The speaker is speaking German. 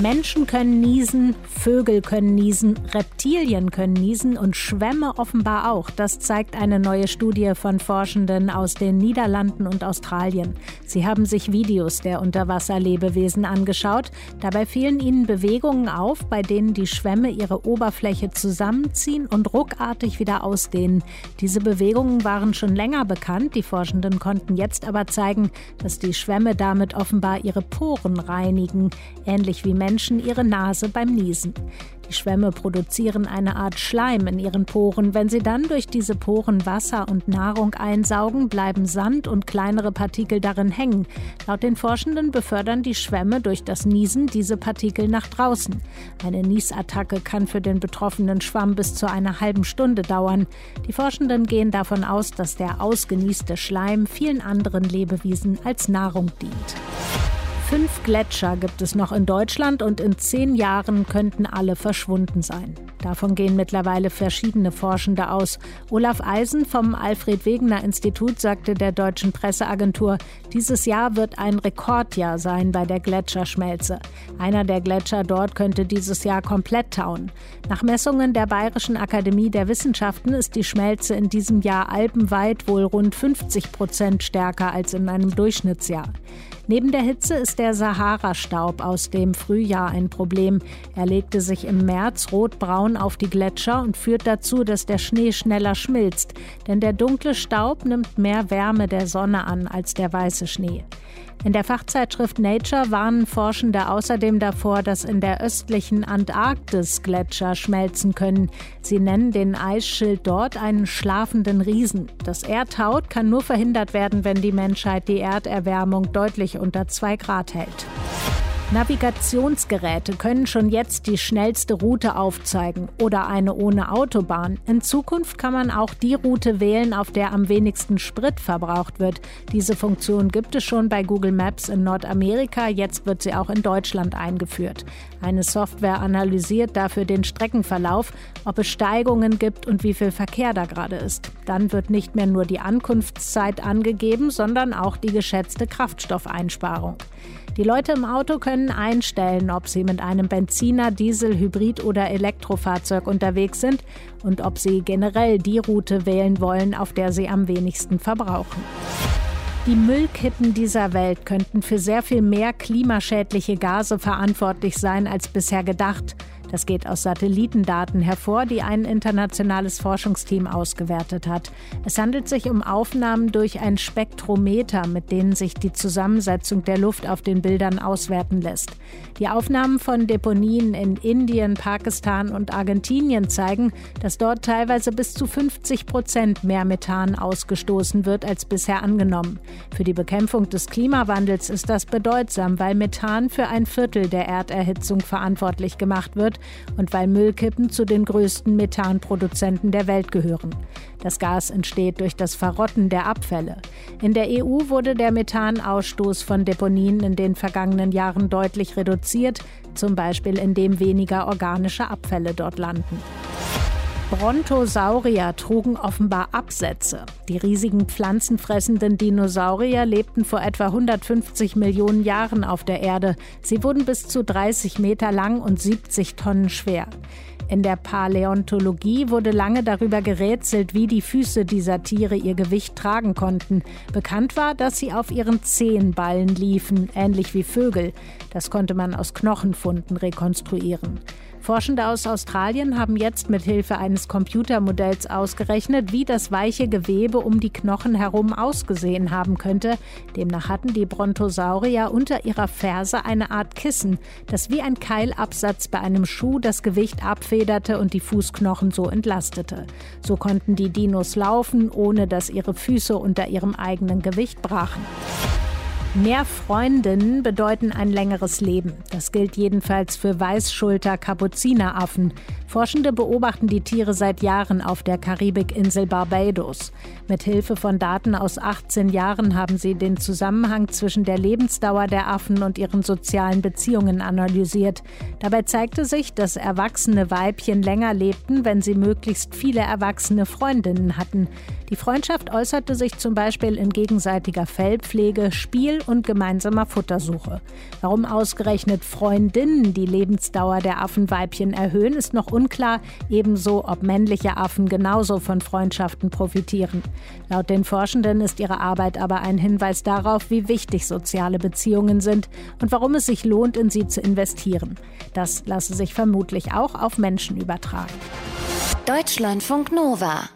Menschen können niesen, Vögel können niesen, Reptilien können niesen und Schwämme offenbar auch. Das zeigt eine neue Studie von Forschenden aus den Niederlanden und Australien. Sie haben sich Videos der Unterwasserlebewesen angeschaut. Dabei fielen ihnen Bewegungen auf, bei denen die Schwämme ihre Oberfläche zusammenziehen und ruckartig wieder ausdehnen. Diese Bewegungen waren schon länger bekannt. Die Forschenden konnten jetzt aber zeigen, dass die Schwämme damit offenbar ihre Poren reinigen, ähnlich wie Menschen Menschen ihre Nase beim Niesen. Die Schwämme produzieren eine Art Schleim in ihren Poren. Wenn sie dann durch diese Poren Wasser und Nahrung einsaugen, bleiben Sand und kleinere Partikel darin hängen. Laut den Forschenden befördern die Schwämme durch das Niesen diese Partikel nach draußen. Eine Niesattacke kann für den betroffenen Schwamm bis zu einer halben Stunde dauern. Die Forschenden gehen davon aus, dass der ausgenießte Schleim vielen anderen Lebewesen als Nahrung dient. Fünf Gletscher gibt es noch in Deutschland und in zehn Jahren könnten alle verschwunden sein. Davon gehen mittlerweile verschiedene Forschende aus. Olaf Eisen vom Alfred Wegener Institut sagte der deutschen Presseagentur, dieses Jahr wird ein Rekordjahr sein bei der Gletscherschmelze. Einer der Gletscher dort könnte dieses Jahr komplett tauen. Nach Messungen der Bayerischen Akademie der Wissenschaften ist die Schmelze in diesem Jahr alpenweit wohl rund 50 Prozent stärker als in einem Durchschnittsjahr. Neben der Hitze ist der Sahara-Staub aus dem Frühjahr ein Problem. Er legte sich im März rotbraun auf die Gletscher und führt dazu, dass der Schnee schneller schmilzt. Denn der dunkle Staub nimmt mehr Wärme der Sonne an als der weiße Schnee. In der Fachzeitschrift Nature warnen Forschende außerdem davor, dass in der östlichen Antarktis Gletscher schmelzen können. Sie nennen den Eisschild dort einen schlafenden Riesen. Das Erdhaut kann nur verhindert werden, wenn die Menschheit die Erderwärmung deutlich unter 2 Grad hält. Navigationsgeräte können schon jetzt die schnellste Route aufzeigen oder eine ohne Autobahn. In Zukunft kann man auch die Route wählen, auf der am wenigsten Sprit verbraucht wird. Diese Funktion gibt es schon bei Google Maps in Nordamerika, jetzt wird sie auch in Deutschland eingeführt. Eine Software analysiert dafür den Streckenverlauf, ob es Steigungen gibt und wie viel Verkehr da gerade ist. Dann wird nicht mehr nur die Ankunftszeit angegeben, sondern auch die geschätzte Kraftstoffeinsparung. Die Leute im Auto können einstellen, ob sie mit einem Benziner, Diesel, Hybrid oder Elektrofahrzeug unterwegs sind und ob sie generell die Route wählen wollen, auf der sie am wenigsten verbrauchen. Die Müllkippen dieser Welt könnten für sehr viel mehr klimaschädliche Gase verantwortlich sein als bisher gedacht. Das geht aus Satellitendaten hervor, die ein internationales Forschungsteam ausgewertet hat. Es handelt sich um Aufnahmen durch ein Spektrometer, mit denen sich die Zusammensetzung der Luft auf den Bildern auswerten lässt. Die Aufnahmen von Deponien in Indien, Pakistan und Argentinien zeigen, dass dort teilweise bis zu 50 Prozent mehr Methan ausgestoßen wird als bisher angenommen. Für die Bekämpfung des Klimawandels ist das bedeutsam, weil Methan für ein Viertel der Erderhitzung verantwortlich gemacht wird und weil Müllkippen zu den größten Methanproduzenten der Welt gehören. Das Gas entsteht durch das Verrotten der Abfälle. In der EU wurde der Methanausstoß von Deponien in den vergangenen Jahren deutlich reduziert, zum Beispiel indem weniger organische Abfälle dort landen. Brontosaurier trugen offenbar Absätze. Die riesigen pflanzenfressenden Dinosaurier lebten vor etwa 150 Millionen Jahren auf der Erde. Sie wurden bis zu 30 Meter lang und 70 Tonnen schwer. In der Paläontologie wurde lange darüber gerätselt, wie die Füße dieser Tiere ihr Gewicht tragen konnten. Bekannt war, dass sie auf ihren Zehenballen liefen, ähnlich wie Vögel. Das konnte man aus Knochenfunden rekonstruieren. Forschende aus Australien haben jetzt mit Hilfe eines Computermodells ausgerechnet, wie das weiche Gewebe um die Knochen herum ausgesehen haben könnte. Demnach hatten die Brontosaurier unter ihrer Ferse eine Art Kissen, das wie ein Keilabsatz bei einem Schuh das Gewicht abfederte und die Fußknochen so entlastete. So konnten die Dinos laufen, ohne dass ihre Füße unter ihrem eigenen Gewicht brachen. Mehr Freundinnen bedeuten ein längeres Leben. Das gilt jedenfalls für Weißschulter-Kapuzineraffen. Forschende beobachten die Tiere seit Jahren auf der Karibikinsel Barbados. Mit Hilfe von Daten aus 18 Jahren haben sie den Zusammenhang zwischen der Lebensdauer der Affen und ihren sozialen Beziehungen analysiert. Dabei zeigte sich, dass erwachsene Weibchen länger lebten, wenn sie möglichst viele erwachsene Freundinnen hatten. Die Freundschaft äußerte sich zum Beispiel in gegenseitiger Fellpflege, Spiel und gemeinsamer Futtersuche. Warum ausgerechnet Freundinnen die Lebensdauer der Affenweibchen erhöhen, ist noch unklar, ebenso ob männliche Affen genauso von Freundschaften profitieren. Laut den Forschenden ist ihre Arbeit aber ein Hinweis darauf, wie wichtig soziale Beziehungen sind und warum es sich lohnt, in sie zu investieren. Das lasse sich vermutlich auch auf Menschen übertragen. Deutschlandfunk Nova